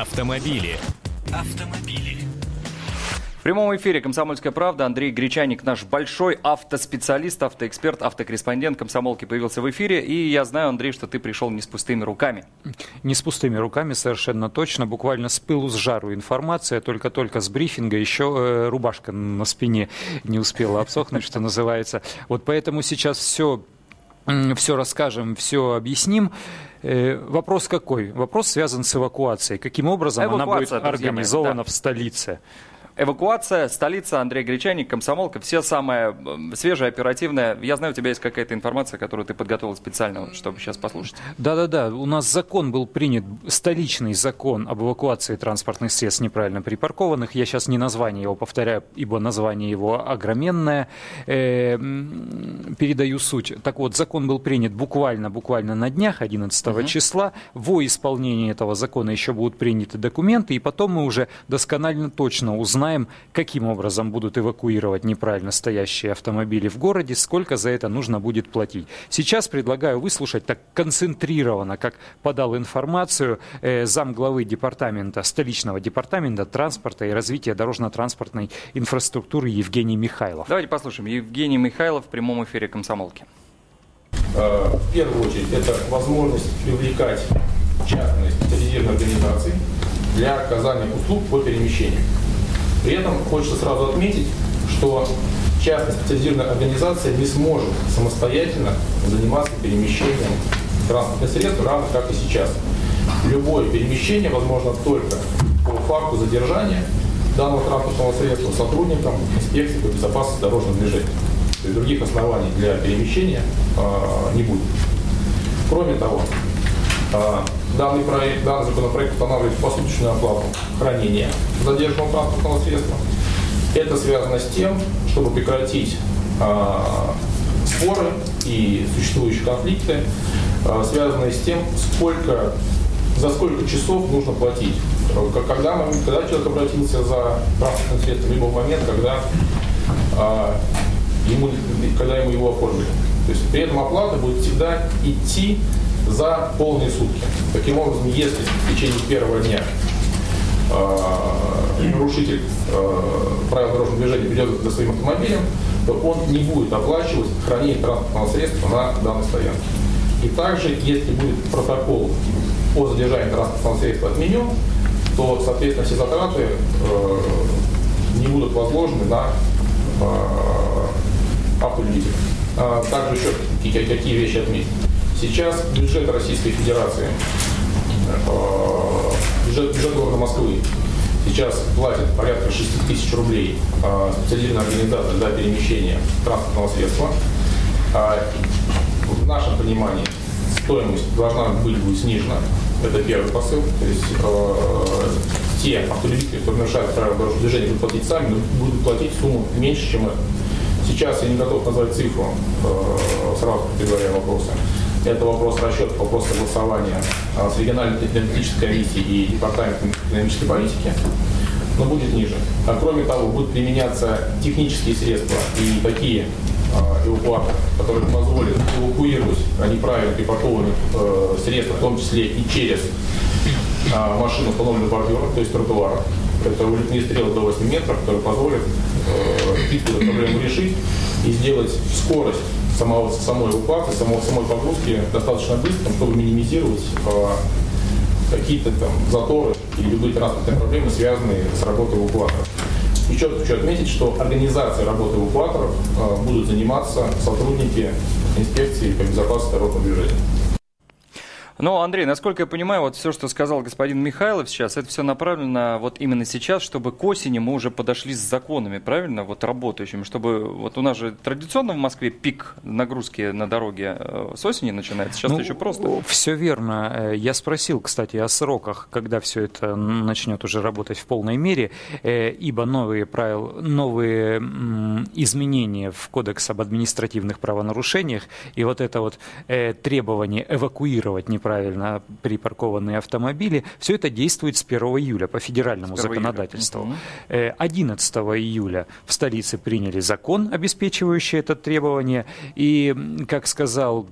Автомобили. Автомобили. В прямом эфире «Комсомольская правда» Андрей Гречаник, наш большой автоспециалист, автоэксперт, автокорреспондент комсомолки появился в эфире. И я знаю, Андрей, что ты пришел не с пустыми руками. Не с пустыми руками, совершенно точно. Буквально с пылу, с жару информация. Только-только с брифинга еще э, рубашка на спине не успела обсохнуть, что называется. Вот поэтому сейчас все все расскажем, все объясним. Э, вопрос какой? Вопрос связан с эвакуацией. Каким образом Эвакуация, она будет организована да. в столице? Эвакуация, столица, Андрей Гречаник, комсомолка, все самое свежее, оперативное. Я знаю, у тебя есть какая-то информация, которую ты подготовил специально, чтобы сейчас послушать. Да-да-да, у нас закон был принят, столичный закон об эвакуации транспортных средств неправильно припаркованных. Я сейчас не название его повторяю, ибо название его огроменное. Э, передаю суть. Так вот, закон был принят буквально, буквально на днях, 11 угу. числа. Во исполнении этого закона еще будут приняты документы, и потом мы уже досконально точно узнаем, знаем, каким образом будут эвакуировать неправильно стоящие автомобили в городе, сколько за это нужно будет платить. Сейчас предлагаю выслушать так концентрированно, как подал информацию э, зам главы департамента, столичного департамента транспорта и развития дорожно-транспортной инфраструктуры Евгений Михайлов. Давайте послушаем. Евгений Михайлов в прямом эфире «Комсомолки». Э, в первую очередь, это возможность привлекать частные специализированные организации для оказания услуг по перемещению. При этом хочется сразу отметить, что частная специализированная организация не сможет самостоятельно заниматься перемещением транспортных средств, равно как и сейчас. Любое перемещение возможно только по факту задержания данного транспортного средства сотрудникам инспекции по безопасности дорожного движения. То есть других оснований для перемещения э, не будет. Кроме того, Данный, проект, данный законопроект устанавливает посуточную оплату хранения задержанного транспортного средства. Это связано с тем, чтобы прекратить э, споры и существующие конфликты, э, связанные с тем, сколько, за сколько часов нужно платить. Когда, мы, когда человек обратился за транспортным средством, либо в момент, когда, ему, когда ему его оформили. То есть при этом оплата будет всегда идти за полные сутки. Таким образом, если в течение первого дня э, нарушитель э, правил дорожного движения ведет за своим автомобилем, то он не будет оплачивать хранение транспортного средства на данной стоянке. И также, если будет протокол о задержании транспортного средства отменен, то, соответственно, все затраты э, не будут возложены на э, автолюбителя. А также еще какие, какие вещи отметить. Сейчас бюджет Российской Федерации, э, бюджет, бюджет города Москвы сейчас платит порядка 6 тысяч рублей э, специализированная организация для перемещения транспортного средства. А в нашем понимании стоимость должна быть будет снижена. Это первый посыл. То есть э, те автолюбители, которые нарушают правила дорожного движения, будут платить сами, будут платить сумму меньше, чем это. Сейчас я не готов назвать цифру, э, сразу предваряя вопросы. Это вопрос расчета, вопрос согласования а, с региональной энергетической комиссией и департаментом экономической политики, но будет ниже. А кроме того, будут применяться технические средства и такие а, эвакуаторы, которые позволят эвакуировать неправильно припаркованных э, средств, в том числе и через э, машину, установленную бордюром, то есть тротуара. Это улетные стрелы до 8 метров, которые позволят э, эту проблему решить и сделать скорость самого, самой эвакуации, самой, самой погрузки достаточно быстро, чтобы минимизировать э, какие-то там заторы или любые транспортные проблемы, связанные с работой эвакуаторов. Еще хочу отметить, что организацией работы эвакуаторов э, будут заниматься сотрудники инспекции по безопасности дорожного движения. Но, Андрей, насколько я понимаю, вот все, что сказал господин Михайлов сейчас, это все направлено вот именно сейчас, чтобы к осени мы уже подошли с законами, правильно, вот работающими, чтобы вот у нас же традиционно в Москве пик нагрузки на дороге э, с осени начинается, сейчас ну, еще просто. Все верно. Э, я спросил, кстати, о сроках, когда все это начнет уже работать в полной мере, э, ибо новые правила, новые изменения в Кодекс об административных правонарушениях и вот это вот требование эвакуировать неправильно неправильно припаркованные автомобили. Все это действует с 1 июля по федеральному законодательству. Июля. 11 э, июля в столице приняли закон, обеспечивающий это требование. И, как сказал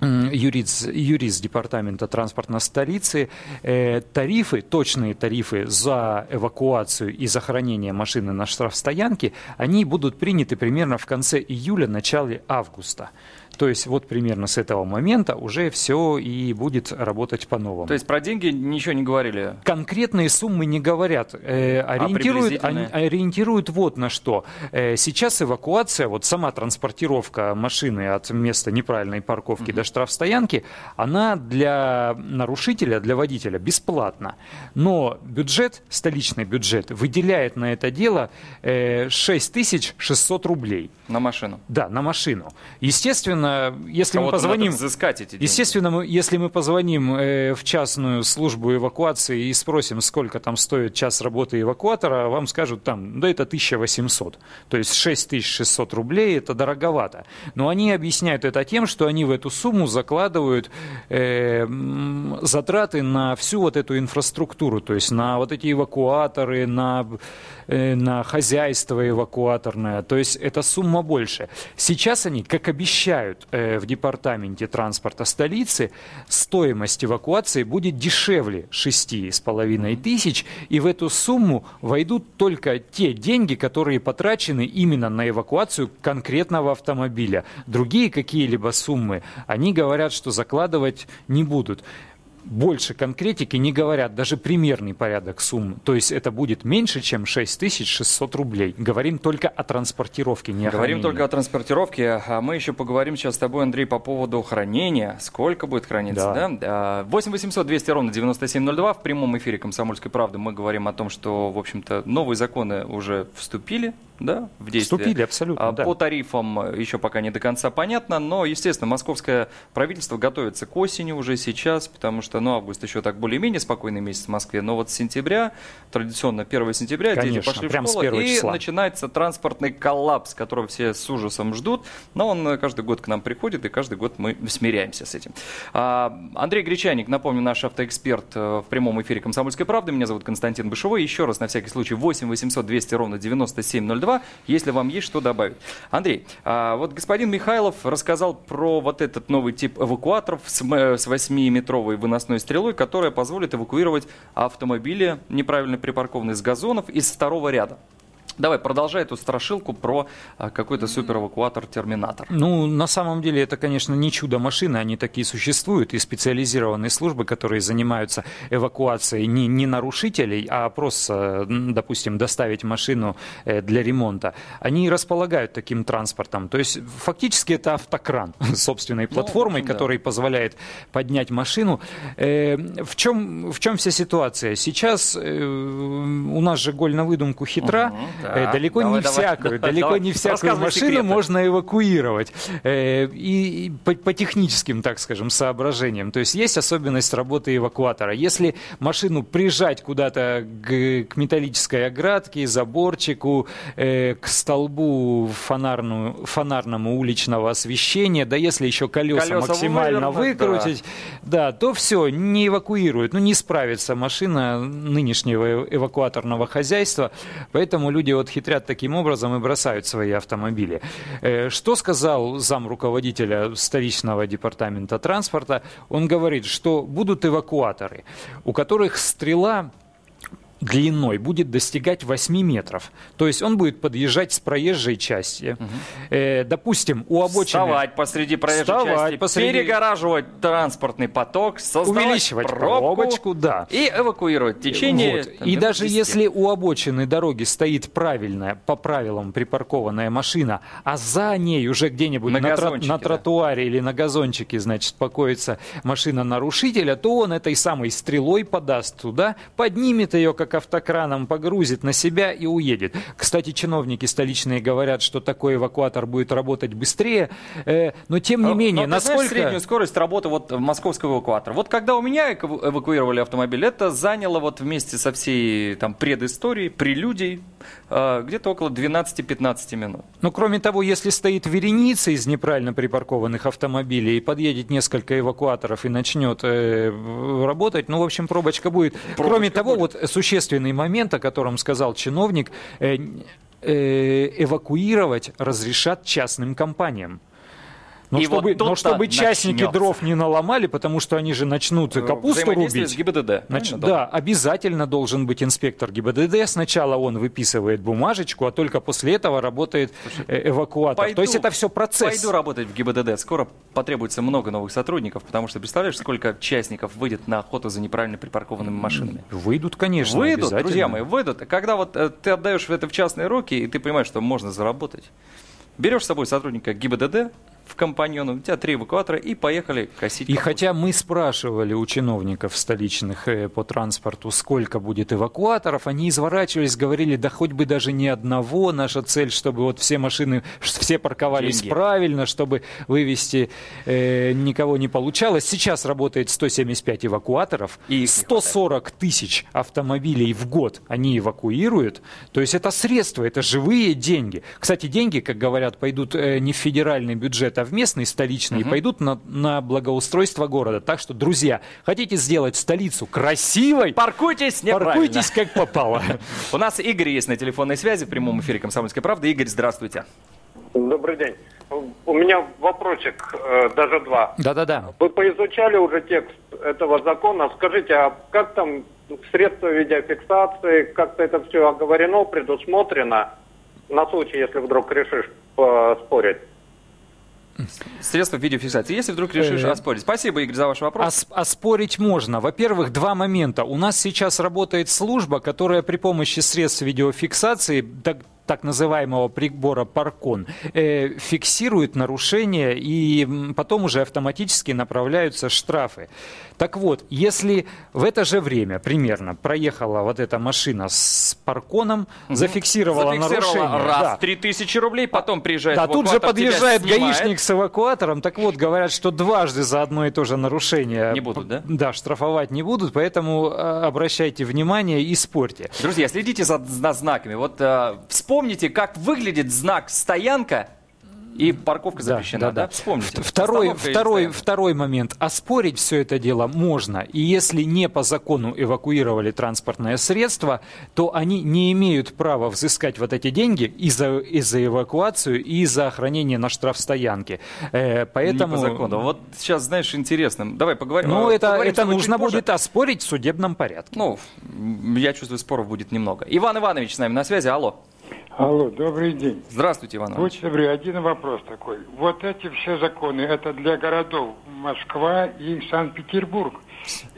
юрист, юрист Департамента транспорта столицы, э, тарифы, точные тарифы за эвакуацию и за хранение машины на штрафстоянке, они будут приняты примерно в конце июля, начале августа. То есть вот примерно с этого момента уже все и будет работать по-новому. То есть про деньги ничего не говорили? Конкретные суммы не говорят. Э, а ориентируют, а ориентируют вот на что. Э, сейчас эвакуация, вот сама транспортировка машины от места неправильной парковки угу. до штрафстоянки, она для нарушителя, для водителя бесплатна. Но бюджет, столичный бюджет, выделяет на это дело э, 6600 рублей. На машину? Да, на машину. Естественно, естественно, если мы позвоним... эти Естественно, мы, если мы позвоним э, в частную службу эвакуации и спросим, сколько там стоит час работы эвакуатора, вам скажут там, да это 1800. То есть 6600 рублей это дороговато. Но они объясняют это тем, что они в эту сумму закладывают э, затраты на всю вот эту инфраструктуру, то есть на вот эти эвакуаторы, на Э, на хозяйство эвакуаторное. То есть эта сумма больше. Сейчас они, как обещают э, в департаменте транспорта столицы, стоимость эвакуации будет дешевле 6,5 тысяч. И в эту сумму войдут только те деньги, которые потрачены именно на эвакуацию конкретного автомобиля. Другие какие-либо суммы, они говорят, что закладывать не будут больше конкретики не говорят, даже примерный порядок сумм. То есть это будет меньше, чем 6600 рублей. Говорим только о транспортировке, не о Говорим только о транспортировке. А мы еще поговорим сейчас с тобой, Андрей, по поводу хранения. Сколько будет храниться, да? да? 8 800 200 ровно 9702. В прямом эфире «Комсомольской правды» мы говорим о том, что, в общем-то, новые законы уже вступили да, в действие. Вступили, абсолютно, а, да. По тарифам еще пока не до конца понятно, но, естественно, московское правительство готовится к осени уже сейчас, потому что, ну, август еще так более-менее спокойный месяц в Москве, но вот с сентября, традиционно 1 сентября, Конечно, дети пошли в школу, и числа. начинается транспортный коллапс, которого все с ужасом ждут, но он каждый год к нам приходит, и каждый год мы смиряемся с этим. А, Андрей Гречаник, напомню, наш автоэксперт э, в прямом эфире «Комсомольской правды», меня зовут Константин Бышевой, еще раз, на всякий случай, 8 800 200 ровно 9702, 2, если вам есть что добавить. Андрей, а вот господин Михайлов рассказал про вот этот новый тип эвакуаторов с 8-метровой выносной стрелой, которая позволит эвакуировать автомобили, неправильно припаркованные с газонов, из второго ряда. Давай, продолжай эту страшилку про а, какой-то суперэвакуатор-терминатор. Ну, на самом деле, это, конечно, не чудо-машины, они такие существуют, и специализированные службы, которые занимаются эвакуацией не, не нарушителей, а просто, допустим, доставить машину э, для ремонта, они располагают таким транспортом. То есть, фактически, это автокран собственной платформой, ну, общем, который да. позволяет поднять машину. Э, в чем, в чем вся ситуация? Сейчас э, у нас же голь на выдумку хитра, угу да. Далеко давай, не давай, всякую, давай, далеко давай. не всякую машину секреты. можно эвакуировать. Э, и по, по техническим, так скажем, соображениям. То есть есть особенность работы эвакуатора. Если машину прижать куда-то к, к металлической оградке, заборчику, э, к столбу фонарну, фонарному уличного освещения, да если еще колеса, колеса максимально выкрутить, да. да, то все, не эвакуирует. Ну, не справится машина нынешнего эвакуаторного хозяйства. Поэтому люди вот хитрят таким образом и бросают свои автомобили. Э, что сказал зам руководителя столичного департамента транспорта? Он говорит, что будут эвакуаторы, у которых стрела длиной будет достигать 8 метров. То есть он будет подъезжать с проезжей части. Угу. Э, допустим, у обочины... Вставать посреди проезжей Вставать части, посреди... перегораживать транспортный поток, создавать увеличивать пробку, пробочку, да. И эвакуировать течение. Вот. И даже 10. если у обочины дороги стоит правильная, по правилам припаркованная машина, а за ней уже где-нибудь на, на, тро- на тротуаре да. или на газончике, значит, покоится машина нарушителя, то он этой самой стрелой подаст туда, поднимет ее как автокраном, погрузит на себя и уедет. Кстати, чиновники столичные говорят, что такой эвакуатор будет работать быстрее, э, но тем не но, менее, но насколько... Знаешь, среднюю скорость работы вот московского эвакуатора. Вот когда у меня эвакуировали автомобиль, это заняло вот вместе со всей там предысторией, прелюдией, э, где-то около 12-15 минут. Ну, кроме того, если стоит вереница из неправильно припаркованных автомобилей и подъедет несколько эвакуаторов и начнет э, работать, ну, в общем, пробочка будет. Пробочка кроме того, будет. вот существенно существенный момент, о котором сказал чиновник, э, э, эвакуировать разрешат частным компаниям. Но И чтобы, вот но тут-то чтобы частники начнется. дров не наломали, потому что они же начнут капусту Взаимодействие рубить. с ГИБДД. Правильно, да, обязательно должен быть инспектор ГИБДД. Сначала он выписывает бумажечку, а только после этого работает э, эвакуатор. Пойду- То есть это все процесс. Пойду работать в ГИБДД. Скоро потребуется много новых сотрудников, потому что представляешь, сколько частников выйдет на охоту за неправильно припаркованными машинами. Выйдут, конечно, выйдут, друзья мои, выйдут. Когда вот э, ты отдаешь это в частные руки, и ты понимаешь, что можно заработать. Берешь с собой сотрудника ГИБДД в компаньону, у тебя три эвакуатора, и поехали косить И капусту. хотя мы спрашивали у чиновников столичных э, по транспорту, сколько будет эвакуаторов, они изворачивались, говорили, да хоть бы даже не одного, наша цель, чтобы вот все машины, все парковались Деньги. правильно, чтобы вывести э, никого не получалось. Сейчас работает 175 эвакуаторов, И их не 140 тысяч автомобилей в год они эвакуируют. То есть это средства, это живые деньги. Кстати, деньги, как говорят, пойдут э, не в федеральный бюджет, а в местный, столичный, и пойдут на, на благоустройство города. Так что, друзья, хотите сделать столицу красивой, Паркуйтесь неправильно. паркуйтесь как попало. У нас Игорь есть на телефонной связи в прямом эфире «Комсомольской правды». Игорь, здравствуйте. Добрый день. У меня вопросик, э, даже два. Да-да-да. Вы поизучали уже текст этого закона. Скажите, а как там средства видеофиксации, как-то это все оговорено, предусмотрено на случай, если вдруг решишь поспорить? Средства видеофиксации. Если вдруг решишь Э, оспорить. Спасибо, Игорь, за ваш вопрос. Ос- оспорить можно. Во-первых, два момента. У нас сейчас работает служба, которая при помощи средств видеофиксации, так, называемого прибора Паркон, э, фиксирует нарушения и потом уже автоматически направляются штрафы. Так вот, если в это же время примерно проехала вот эта машина с Парконом, зафиксировала, Зафиксировала нарушение. раз да. 3000 рублей, потом приезжает Да, тут же подъезжает гаишник с эвакуатором. Так вот, говорят, что дважды за одно и то же нарушение Не будут, да? Да, штрафовать не будут, поэтому э, обращайте внимание и спорьте. Друзья, следите за, за знаками. Вот э, вспомните, как выглядит знак «стоянка» и парковка запрещена, да? Вспомните. Второй, Остановка или второй, стоянка. второй момент. Оспорить все это дело можно. И если не по закону эвакуировали транспортное средство, то они не имеют права взыскать вот эти деньги и за, и за эвакуацию, и за охранение на штрафстоянке. Э, поэтому... Не по закону. Вот сейчас, знаешь, интересно. Давай поговорим. Ну, это, поговорим это нужно будет оспорить в судебном порядке. Ну, я чувствую, споров будет немного. Иван Иванович с нами на связи. Алло. Алло, добрый день. Здравствуйте, Иван Иванович. Будьте добры, один вопрос такой. Вот эти все законы, это для городов Москва и Санкт-Петербург?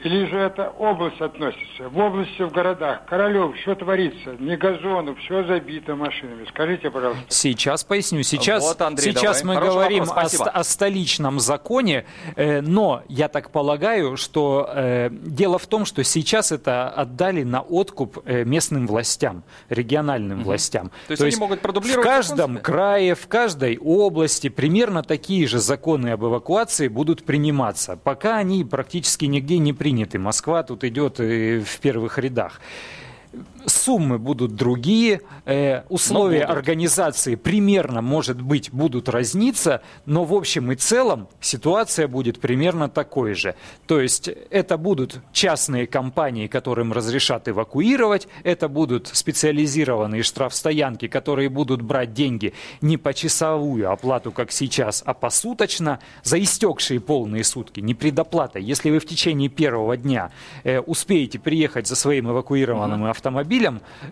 Или же это область относится? В области, в городах, Королев, что творится? Не газонов, все забито машинами. Скажите, пожалуйста. Сейчас поясню. Сейчас, Вот, Андрей, сейчас давай. мы Хороший говорим вопрос, о, о столичном законе, э, но я так полагаю, что э, дело в том, что сейчас это отдали на откуп э, местным властям, региональным властям. То есть они могут продублировать В каждом себе? крае, в каждой области примерно такие же законы об эвакуации будут приниматься. Пока они практически нигде не приняты. Москва тут идет э, в первых рядах. Суммы будут другие, э, условия организации примерно, может быть, будут разниться, но в общем и целом ситуация будет примерно такой же. То есть это будут частные компании, которым разрешат эвакуировать, это будут специализированные штрафстоянки, которые будут брать деньги не по часовую оплату, как сейчас, а посуточно, за истекшие полные сутки, не предоплата. Если вы в течение первого дня э, успеете приехать за своим эвакуированным автомобилем,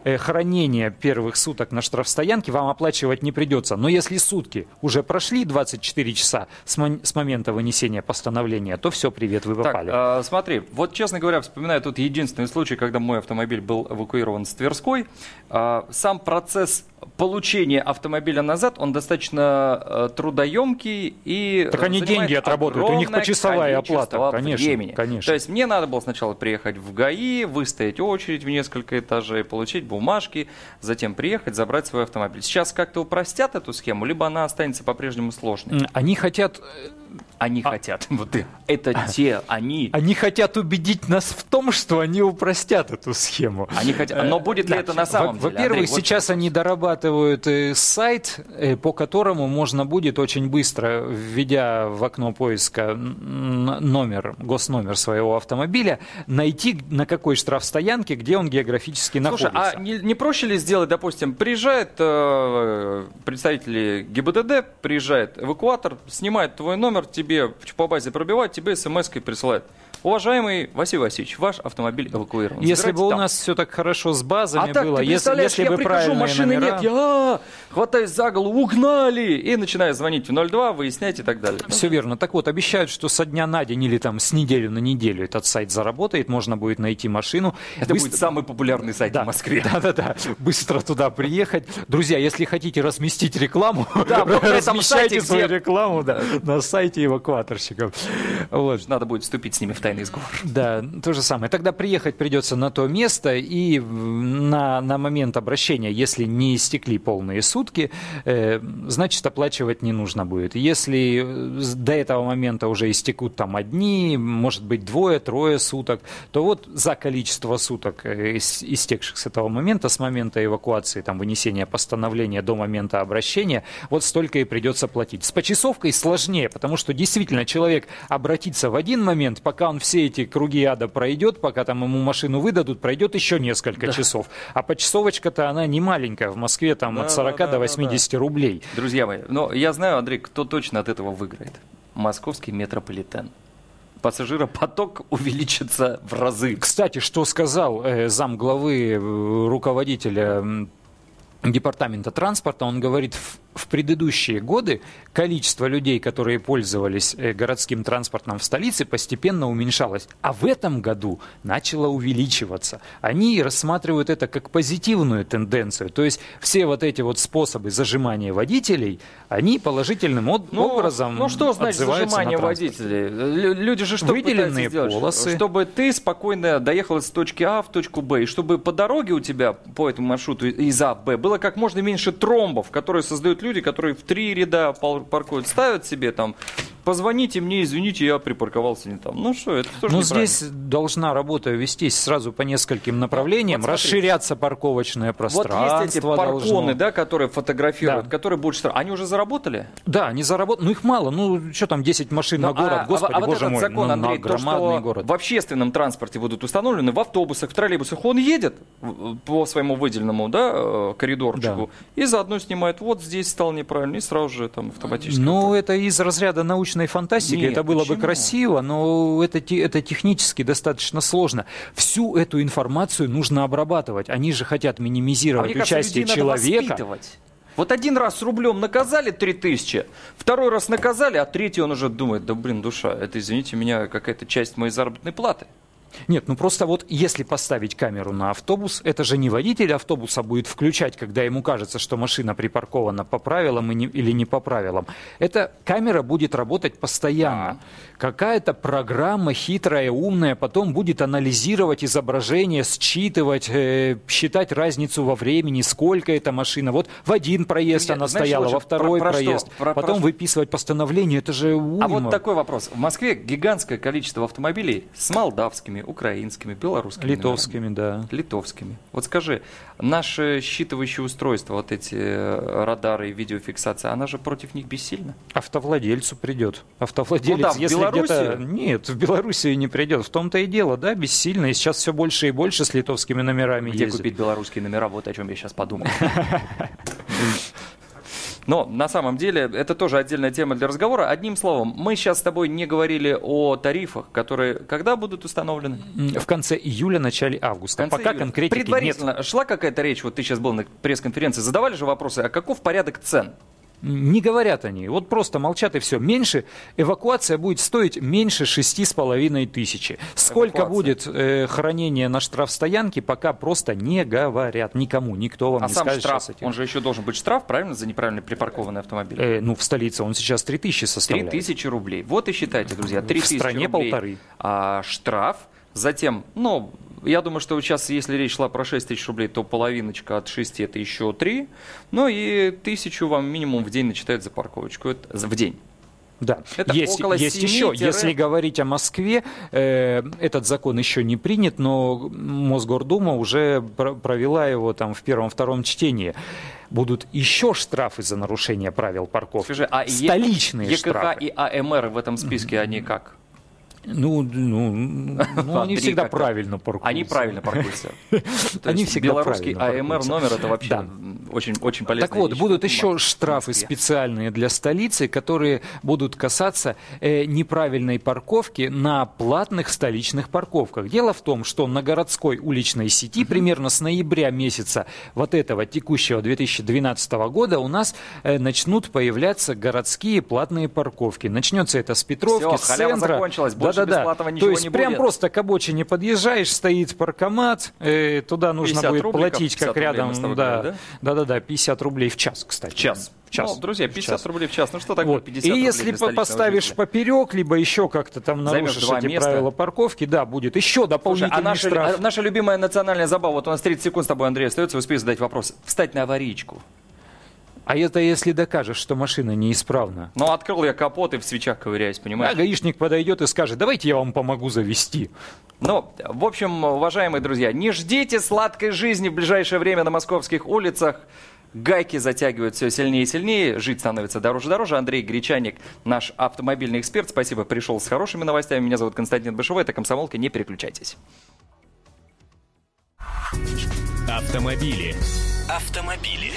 э, хранение первых суток на штрафстоянке вам оплачивать не придется. Но если сутки уже прошли 24 часа с, мон- с момента вынесения постановления, то все, привет, вы Так, попали. э, смотри, вот честно говоря, вспоминаю тут единственный случай, когда мой автомобиль был эвакуирован с Тверской. Э, сам процесс получения автомобиля назад, он достаточно э, трудоемкий и Так они деньги отработают, у них почасовая оплата, конечно, времени. конечно. То есть мне надо было сначала приехать в ГАИ, выстоять очередь в несколько этажей, получить бумажки, затем приехать, забрать свой автомобиль. Сейчас как-то упростят эту схему, либо она останется по-прежнему сложной? Они хотят э, Они А- хотят. Вот и- это те, они. Они хотят убедить нас в том, что они упростят эту схему. Они хотят. Но будет ли это на самом Во- деле? Во-первых, сейчас они дорабатывают э, сайт, э, по которому можно будет очень быстро, введя в окно поиска номер, госномер своего автомобиля, найти на какой штрафстоянке, где он географически Слушай, находится. а не, не проще ли сделать, допустим, приезжает э, представители ГИБДД, приезжает эвакуатор, снимает твой номер, тебе по базе пробивает, тебе смс-кой присылает. Уважаемый Василий Васильевич, ваш автомобиль эвакуирован. Если Забирайте бы у там. нас все так хорошо с базами А так, было, ты если, если я бы прихожу, правильные машины номера... нет, я а, хватаюсь за голову, угнали, и начинаю звонить в 02, выяснять и так далее. Все верно. Так вот, обещают, что со дня на день или там с неделю на неделю этот сайт заработает, можно будет найти машину. Это Быстро- будет самый популярный сайт Да, в Москве. Да-да-да. Быстро туда приехать. Друзья, если хотите разместить рекламу, Да, размещайте сайте, свою рекламу да, на сайте эвакуаторщиков. Вот. Надо будет вступить с ними в тайный сговор. Да, то же самое. Тогда приехать придется на то место, и на, на момент обращения, если не истекли полные сутки, э, значит, оплачивать не нужно будет. Если э, до этого момента уже истекут там одни, может быть, двое, трое суток, то вот за количество суток, э, ис- истекших с этого момента, с момента эвакуации, там, вынесения постановления до момента обращения, вот столько и придется платить. С почасовкой сложнее, потому что действительно человек обратится в один момент, пока он все эти круги ада пройдет, пока там ему машину выдадут, пройдет еще несколько часов. А почасовочка-то она не маленькая, в Москве там Да, от 40 да, до да, 80 рублей. Друзья мои, но я знаю, Андрей, кто точно от этого выиграет. Московский метрополитен. Пассажиропоток увеличится в разы. Кстати, что сказал э, зам главы э, руководителя м, департамента транспорта, он говорит, в, предыдущие годы количество людей, которые пользовались э, городским транспортом в столице, постепенно уменьшалось. А в этом году начало увеличиваться. Они рассматривают это как позитивную тенденцию. То есть все вот эти вот способы зажимания водителей, они положительным от- образом ну что значит зажимание водителей? Лю- Люди же что Выделенные сделать? полосы. Чтобы ты спокойно доехал из точки А в точку Б, и чтобы по дороге у тебя по этому маршруту из А в Б было как можно меньше тромбов, которые создают люди, которые в три ряда паркуют, ставят себе там, позвоните мне, извините, я припарковался не там. Ну что, это тоже Но неправильно. здесь должна работа вестись сразу по нескольким направлениям, Вот смотрите. расширяться парковочное Вот пространство. есть эти парконы, должно. да, которые фотографируют, Да. которые будут штраф. Они уже заработали? Да, не заработают. Ну их мало. Ну что там 10 машин Ну, на город, а- господи, а, вот боже этот мой. закон, ну, Андрей, то, что город. в общественном транспорте будут установлены, в автобусах, в троллейбусах, он едет по своему выделенному да, э, коридорчику и заодно снимает, вот здесь стал неправильно, и сразу же там автоматически. Ну, это из разряда научной фантастики. Нет, это было бы почему? красиво, но это, это технически достаточно сложно. Всю эту информацию нужно обрабатывать. Они же хотят А минимизировать мне кажется, участие надо человека. воспитывать. Вот один раз рублем наказали 3000, второй раз наказали, а третий он уже думает, да блин, душа, это, извините меня, какая-то часть моей заработной платы. Нет, ну просто вот если поставить камеру на автобус, это же не водитель автобуса будет включать, когда ему кажется, что машина припаркована по правилам или не по правилам. Эта камера будет работать постоянно. Какая-то программа хитрая, умная, потом будет анализировать изображение, считывать, э, считать разницу во времени, сколько эта машина. Вот в один проезд Я- она знаешь, стояла, во второй про- про что? проезд. Про- про потом что? выписывать постановление. Это же уйма. А вот такой вопрос. В Москве гигантское количество автомобилей с молдавскими, украинскими, белорусскими Литовскими, да. литовскими. Вот скажи, наше считывающее устройство, вот эти э, радары и видеофиксация, она же против них бессильна? Автовладельцу придет. Автовладелец, Куда, в если где-то... Нет, в Белоруссию не придет. В том-то и дело, да, бессильно. И сейчас все больше и больше с литовскими номерами Где ездят. купить белорусские номера, вот о чем я сейчас подумал. Но на самом деле это тоже отдельная тема для разговора. Одним словом, мы сейчас с тобой не говорили о тарифах, которые когда будут установлены? В конце июля, начале августа. В конце Пока июля. конкретики нет. Предварительно шла какая-то речь, вот ты сейчас был на пресс-конференции, задавали же вопросы, а каков порядок цен? Не говорят они. Вот просто молчат и все. Меньше, эвакуация будет стоить меньше шести с половиной тысячи. Сколько Эвакуация. будет э, хранение на штрафстоянке, пока просто не говорят. Никому, никто вам А не сам скажет штраф, он же еще должен быть штраф, правильно, за неправильно припаркованный автомобиль? Э, ну, в столице он сейчас 3 тысячи составляет. тысячи рублей. Вот и считайте, друзья, три тысячи стране рублей. полторы. А, штраф. Затем, ну, я думаю, что сейчас, если речь шла про 6 тысяч рублей, то половиночка от 6 это еще 3. Ну и тысячу вам минимум в день начитают за парковочку. Это в день. Да, Это есть, около есть 7 еще, если говорить о Москве, э, этот закон еще не принят, но Мосгордума уже про- провела его там в первом-втором чтении. Будут еще штрафы за нарушение правил парковки. Скажи, а Столичные ЕКХ штрафы. и АМР в этом списке, они как? Ну, ну, ну, они всегда правильно паркуются. Они правильно паркуются. Они всегда белорусский АМР номер это вообще очень, очень полезная Так вот, вещь будут еще штрафы специальные для столицы, которые будут касаться э, неправильной парковки на платных столичных парковках. Дело в том, что на городской уличной сети примерно с ноября месяца вот этого текущего 2012 года у нас э, начнут появляться городские платные парковки. Начнется это с Петровки, Всё, с халява центра. закончилась, больше Да-да-да. бесплатного То ничего есть не прям будет. просто к обочине подъезжаешь, стоит паркомат, э, туда нужно 50 будет рубликов, платить, 50 как рядом, тобой да, говорим, да-да-да, 50 рублей в час, кстати. В час. В час. Ну, друзья, В 50 час. рублей в час. Ну что такое Вот. 50 И рублей если по- поставишь жителя? поперек, либо еще как-то там нарушишь эти места. правила парковки, да, будет еще Слушай, дополнительный а наша, штраф. а наша любимая национальная забава, вот у нас 30 секунд с тобой, Андрей, остается, успей задать вопрос. Встать на аварийку. А это если докажешь, что машина неисправна. Ну, открыл я капот и в свечах ковыряюсь, А понимаешь? гаишник подойдет и скажет, давайте я вам помогу завести. Ну, в общем, уважаемые друзья, не ждите сладкой жизни в ближайшее время на московских улицах. Гайки затягивают все сильнее и сильнее, жить становится дороже и дороже. Андрей Гречаник, наш автомобильный эксперт, спасибо, пришел с хорошими новостями. Меня зовут Константин Бышевой, это «Комсомолка», не переключайтесь. Автомобили. Автомобили.